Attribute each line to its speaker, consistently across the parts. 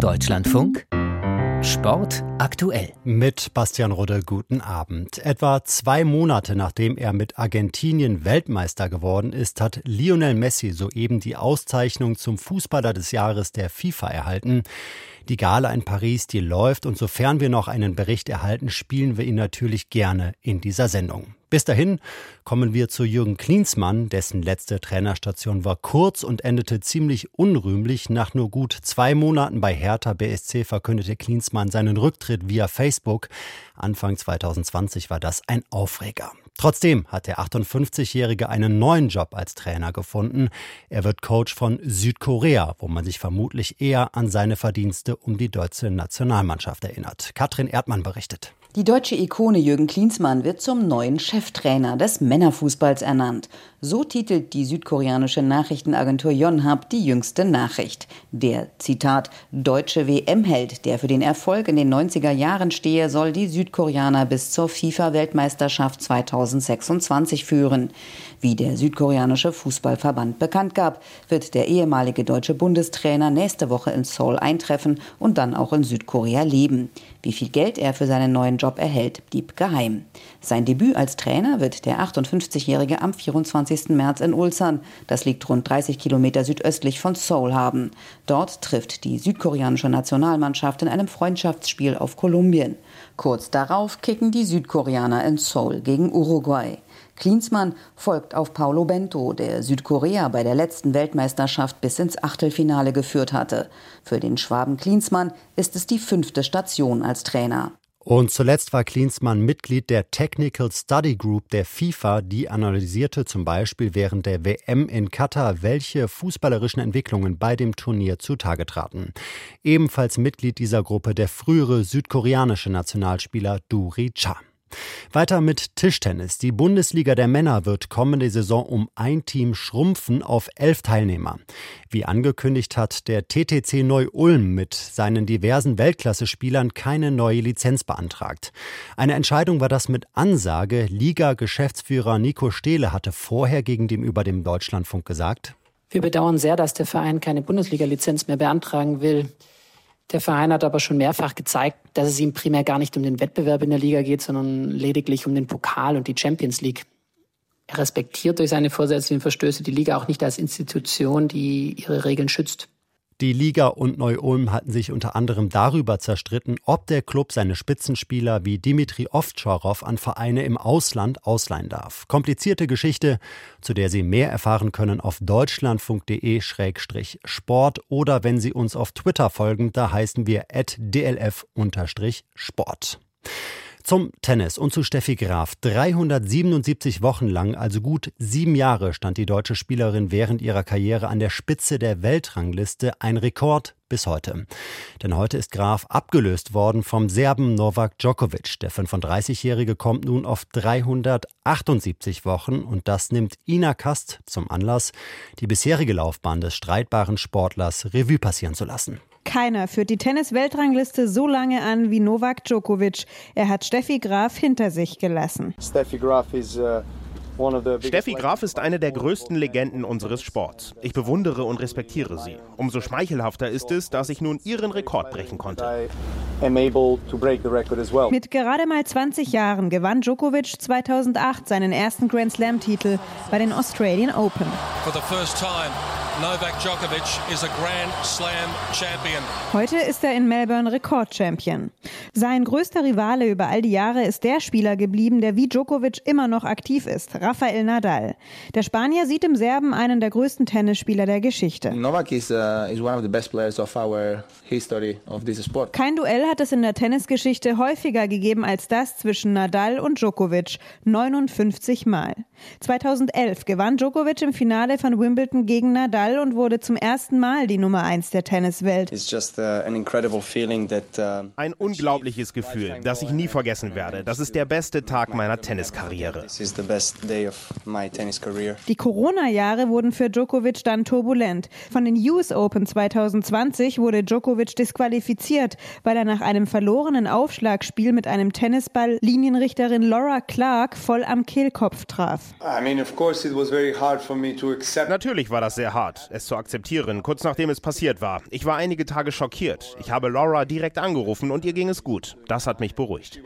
Speaker 1: Deutschlandfunk Sport aktuell.
Speaker 2: Mit Bastian Rudde, guten Abend. Etwa zwei Monate nachdem er mit Argentinien Weltmeister geworden ist, hat Lionel Messi soeben die Auszeichnung zum Fußballer des Jahres der FIFA erhalten. Die Gala in Paris, die läuft und sofern wir noch einen Bericht erhalten, spielen wir ihn natürlich gerne in dieser Sendung. Bis dahin kommen wir zu Jürgen Klinsmann, dessen letzte Trainerstation war kurz und endete ziemlich unrühmlich. Nach nur gut zwei Monaten bei Hertha BSC verkündete Klinsmann seinen Rücktritt via Facebook. Anfang 2020 war das ein Aufreger. Trotzdem hat der 58-Jährige einen neuen Job als Trainer gefunden. Er wird Coach von Südkorea, wo man sich vermutlich eher an seine Verdienste um die deutsche Nationalmannschaft erinnert. Katrin Erdmann berichtet.
Speaker 3: Die deutsche Ikone Jürgen Klinsmann wird zum neuen Cheftrainer des Männerfußballs ernannt. So titelt die südkoreanische Nachrichtenagentur Yonhap die jüngste Nachricht. Der, Zitat, deutsche WM-Held, der für den Erfolg in den 90er Jahren stehe, soll die Südkoreaner bis zur FIFA-Weltmeisterschaft 2026 führen. Wie der südkoreanische Fußballverband bekannt gab, wird der ehemalige deutsche Bundestrainer nächste Woche in Seoul eintreffen und dann auch in Südkorea leben. Wie viel Geld er für seinen neuen Job erhält, blieb geheim. Sein Debüt als Trainer wird der 58-Jährige am 24. März in Ulsan, das liegt rund 30 Kilometer südöstlich von Seoul, haben. Dort trifft die südkoreanische Nationalmannschaft in einem Freundschaftsspiel auf Kolumbien. Kurz darauf kicken die Südkoreaner in Seoul gegen Uruguay. Klinsmann folgt auf Paulo Bento, der Südkorea bei der letzten Weltmeisterschaft bis ins Achtelfinale geführt hatte. Für den Schwaben Klinsmann ist es die fünfte Station als Trainer.
Speaker 2: Und zuletzt war Klinsmann Mitglied der Technical Study Group der FIFA, die analysierte zum Beispiel während der WM in Katar, welche fußballerischen Entwicklungen bei dem Turnier zutage traten. Ebenfalls Mitglied dieser Gruppe der frühere südkoreanische Nationalspieler Duri Cha. Weiter mit Tischtennis. Die Bundesliga der Männer wird kommende Saison um ein Team schrumpfen auf elf Teilnehmer. Wie angekündigt hat der TTC Neu-Ulm mit seinen diversen Weltklasse-Spielern keine neue Lizenz beantragt. Eine Entscheidung war das mit Ansage. Liga-Geschäftsführer Nico Stehle hatte vorher gegenüber dem Deutschlandfunk gesagt,
Speaker 4: wir bedauern sehr, dass der Verein keine Bundesliga-Lizenz mehr beantragen will. Der Verein hat aber schon mehrfach gezeigt, dass es ihm primär gar nicht um den Wettbewerb in der Liga geht, sondern lediglich um den Pokal und die Champions League. Er respektiert durch seine vorsätzlichen Verstöße die Liga auch nicht als Institution, die ihre Regeln schützt.
Speaker 2: Die Liga und Neu-Ulm hatten sich unter anderem darüber zerstritten, ob der Club seine Spitzenspieler wie Dimitri Ovtcharov an Vereine im Ausland ausleihen darf. Komplizierte Geschichte, zu der Sie mehr erfahren können auf deutschlandfunk.de-sport oder wenn Sie uns auf Twitter folgen, da heißen wir dlf-sport. Zum Tennis und zu Steffi Graf. 377 Wochen lang, also gut sieben Jahre, stand die deutsche Spielerin während ihrer Karriere an der Spitze der Weltrangliste. Ein Rekord bis heute. Denn heute ist Graf abgelöst worden vom Serben Novak Djokovic. Der 35-Jährige kommt nun auf 378 Wochen und das nimmt Ina Kast zum Anlass, die bisherige Laufbahn des streitbaren Sportlers Revue passieren zu lassen.
Speaker 5: Keiner führt die Tennis-Weltrangliste so lange an wie Novak Djokovic. Er hat Steffi Graf hinter sich gelassen.
Speaker 6: Steffi Graf is uh Steffi Graf ist eine der größten Legenden unseres Sports. Ich bewundere und respektiere sie. Umso schmeichelhafter ist es, dass ich nun ihren Rekord brechen konnte.
Speaker 5: Mit gerade mal 20 Jahren gewann Djokovic 2008 seinen ersten Grand Slam-Titel bei den Australian Open. For the first time, Novak Djokovic is a Grand Slam champion. Heute ist er in Melbourne Rekordchampion. Sein größter Rivale über all die Jahre ist der Spieler geblieben, der wie Djokovic immer noch aktiv ist, Rafael Nadal. Der Spanier sieht im Serben einen der größten Tennisspieler der Geschichte. Novak is, uh, is one of the best players of our history of this sport. Kein Duell hat es in der Tennisgeschichte häufiger gegeben als das zwischen Nadal und Djokovic, 59 Mal. 2011 gewann Djokovic im Finale von Wimbledon gegen Nadal und wurde zum ersten Mal die Nummer 1 der Tenniswelt.
Speaker 6: Uh, uh, Ein unglaubliches Gefühl, das ich nie vergessen werde. Das ist der beste Tag meiner Tenniskarriere.
Speaker 5: Die Corona-Jahre wurden für Djokovic dann turbulent. Von den US Open 2020 wurde Djokovic disqualifiziert, weil er nach einem verlorenen Aufschlagspiel mit einem Tennisball Linienrichterin Laura Clark voll am Kehlkopf traf.
Speaker 6: Natürlich war das sehr hart. Es zu akzeptieren, kurz nachdem es passiert war. Ich war einige Tage schockiert. Ich habe Laura direkt angerufen und ihr ging es gut. Das hat mich beruhigt.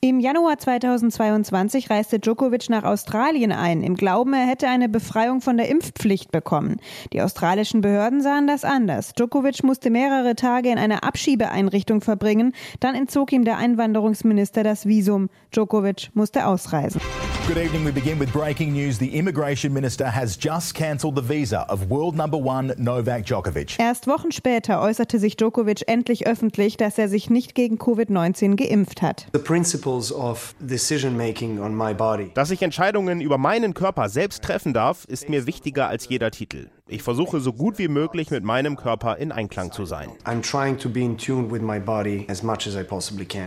Speaker 5: Im Januar 2022 reiste Djokovic nach Australien ein, im Glauben, er hätte eine Befreiung von der Impfpflicht bekommen. Die australischen Behörden sahen das anders. Djokovic musste mehrere Tage in einer Abschiebeeinrichtung verbringen. Dann entzog ihm der Einwanderungsminister das Visum. Djokovic musste ausreisen.
Speaker 7: Good evening. We begin with breaking news. The immigration minister has just cancelled the visa of world number one Novak Djokovic.
Speaker 5: Erst Wochen später äußerte sich Djokovic endlich öffentlich, dass er sich nicht gegen Covid-19 geimpft hat.
Speaker 8: The principles of decision making on my body.
Speaker 6: Dass ich Entscheidungen über meinen Körper selbst treffen darf, ist mir wichtiger als jeder Titel. Ich versuche so gut wie möglich mit meinem Körper in Einklang zu sein.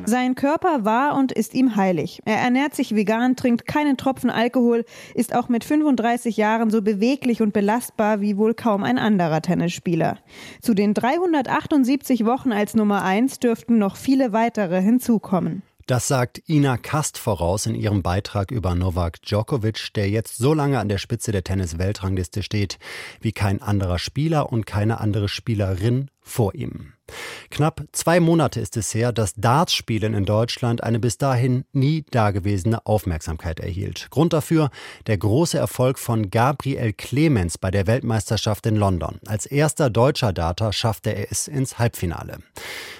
Speaker 5: Sein Körper war und ist ihm heilig. Er ernährt sich vegan, trinkt keinen Tropfen Alkohol, ist auch mit 35 Jahren so beweglich und belastbar wie wohl kaum ein anderer Tennisspieler. Zu den 378 Wochen als Nummer 1 dürften noch viele weitere hinzukommen.
Speaker 2: Das sagt Ina Kast voraus in ihrem Beitrag über Novak Djokovic, der jetzt so lange an der Spitze der Tennis-Weltrangliste steht wie kein anderer Spieler und keine andere Spielerin vor ihm. Knapp zwei Monate ist es her, dass Dartspielen in Deutschland eine bis dahin nie dagewesene Aufmerksamkeit erhielt. Grund dafür der große Erfolg von Gabriel Clemens bei der Weltmeisterschaft in London. Als erster deutscher Darter schaffte er es ins Halbfinale.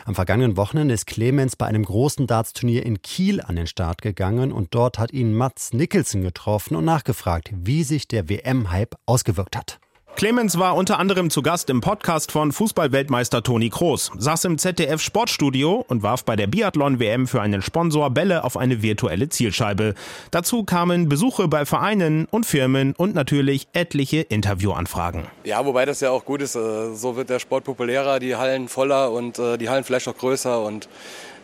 Speaker 2: Am vergangenen Wochenende ist Clemens bei einem großen Dartsturnier in Kiel an den Start gegangen und dort hat ihn Mats Nicholson getroffen und nachgefragt, wie sich der WM-Hype ausgewirkt hat.
Speaker 6: Clemens war unter anderem zu Gast im Podcast von Fußballweltmeister Toni Kroos, saß im ZDF Sportstudio und warf bei der Biathlon-WM für einen Sponsor Bälle auf eine virtuelle Zielscheibe. Dazu kamen Besuche bei Vereinen und Firmen und natürlich etliche Interviewanfragen.
Speaker 9: Ja, wobei das ja auch gut ist. Äh, so wird der Sport populärer, die Hallen voller und äh, die Hallen vielleicht auch größer und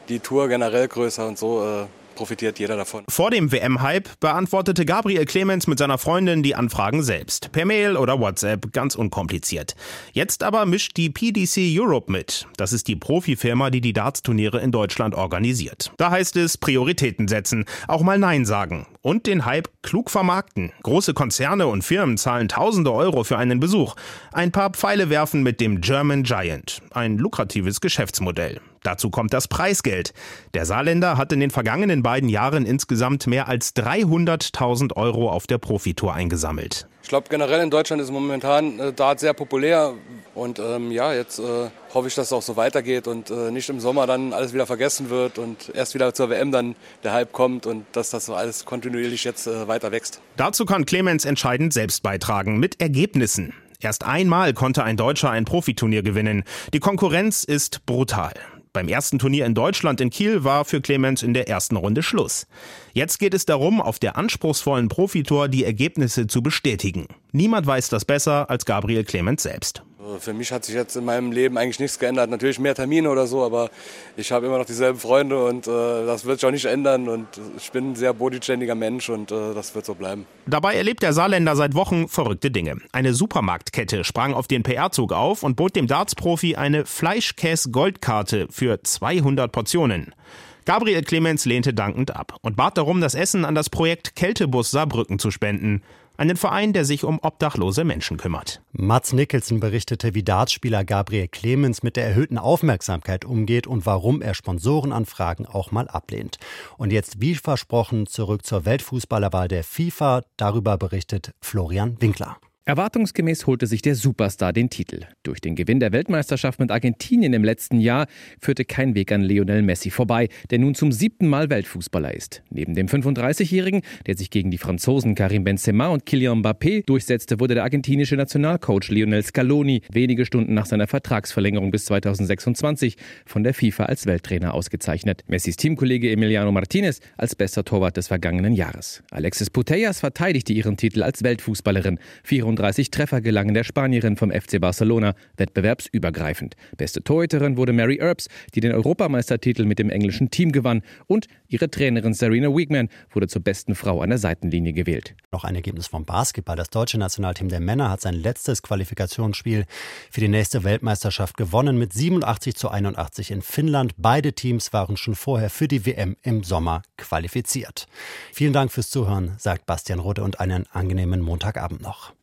Speaker 9: die Tour generell größer und so äh, profitiert jeder davon.
Speaker 6: Vor dem WM-Hype beantwortete Gabriel Clemens mit seiner Freundin die Anfragen selbst. Per Mail oder WhatsApp, ganz unkompliziert. Jetzt aber mischt die PDC Europe mit. Das ist die Profifirma, die die Darts-Turniere in Deutschland organisiert. Da heißt es Prioritäten setzen, auch mal Nein sagen und den Hype klug vermarkten. Große Konzerne und Firmen zahlen tausende Euro für einen Besuch. Ein paar Pfeile werfen mit dem German Giant. Ein lukratives Geschäftsmodell. Dazu kommt das Preisgeld. Der Saarländer hat in den vergangenen beiden Jahren insgesamt mehr als 300.000 Euro auf der Profitour eingesammelt.
Speaker 9: Ich glaube, generell in Deutschland ist momentan äh, Dart sehr populär. Und ähm, ja, jetzt äh, hoffe ich, dass es auch so weitergeht und äh, nicht im Sommer dann alles wieder vergessen wird und erst wieder zur WM dann der Hype kommt und dass das so alles kontinuierlich jetzt äh, weiter wächst.
Speaker 6: Dazu kann Clemens entscheidend selbst beitragen mit Ergebnissen. Erst einmal konnte ein Deutscher ein Profiturnier gewinnen. Die Konkurrenz ist brutal. Beim ersten Turnier in Deutschland in Kiel war für Clemens in der ersten Runde Schluss. Jetzt geht es darum, auf der anspruchsvollen Profitour die Ergebnisse zu bestätigen. Niemand weiß das besser als Gabriel Clemens selbst.
Speaker 9: Für mich hat sich jetzt in meinem Leben eigentlich nichts geändert. Natürlich mehr Termine oder so, aber ich habe immer noch dieselben Freunde und äh, das wird sich auch nicht ändern. Und ich bin ein sehr bodenständiger Mensch und äh, das wird so bleiben.
Speaker 6: Dabei erlebt der Saarländer seit Wochen verrückte Dinge. Eine Supermarktkette sprang auf den PR-Zug auf und bot dem Darts-Profi eine Fleischkäse-Goldkarte für 200 Portionen. Gabriel Clemens lehnte dankend ab und bat darum, das Essen an das Projekt Kältebus Saarbrücken zu spenden einen Verein, der sich um obdachlose Menschen kümmert.
Speaker 2: Mats Nicholson berichtete, wie Dartspieler Gabriel Clemens mit der erhöhten Aufmerksamkeit umgeht und warum er Sponsorenanfragen auch mal ablehnt. Und jetzt, wie versprochen, zurück zur Weltfußballerwahl der FIFA. Darüber berichtet Florian Winkler.
Speaker 10: Erwartungsgemäß holte sich der Superstar den Titel. Durch den Gewinn der Weltmeisterschaft mit Argentinien im letzten Jahr führte kein Weg an Lionel Messi vorbei, der nun zum siebten Mal Weltfußballer ist. Neben dem 35-Jährigen, der sich gegen die Franzosen Karim Benzema und Kylian Mbappé durchsetzte, wurde der argentinische Nationalcoach Lionel Scaloni wenige Stunden nach seiner Vertragsverlängerung bis 2026 von der FIFA als Welttrainer ausgezeichnet. Messis Teamkollege Emiliano Martinez als bester Torwart des vergangenen Jahres. Alexis Putellas verteidigte ihren Titel als Weltfußballerin. 35 Treffer gelangen der Spanierin vom FC Barcelona, wettbewerbsübergreifend. Beste Torhüterin wurde Mary Earps, die den Europameistertitel mit dem englischen Team gewann. Und ihre Trainerin Serena Wiegman wurde zur besten Frau an der Seitenlinie gewählt.
Speaker 2: Noch ein Ergebnis vom Basketball. Das deutsche Nationalteam der Männer hat sein letztes Qualifikationsspiel für die nächste Weltmeisterschaft gewonnen mit 87 zu 81 in Finnland. Beide Teams waren schon vorher für die WM im Sommer qualifiziert. Vielen Dank fürs Zuhören, sagt Bastian Rode und einen angenehmen Montagabend noch.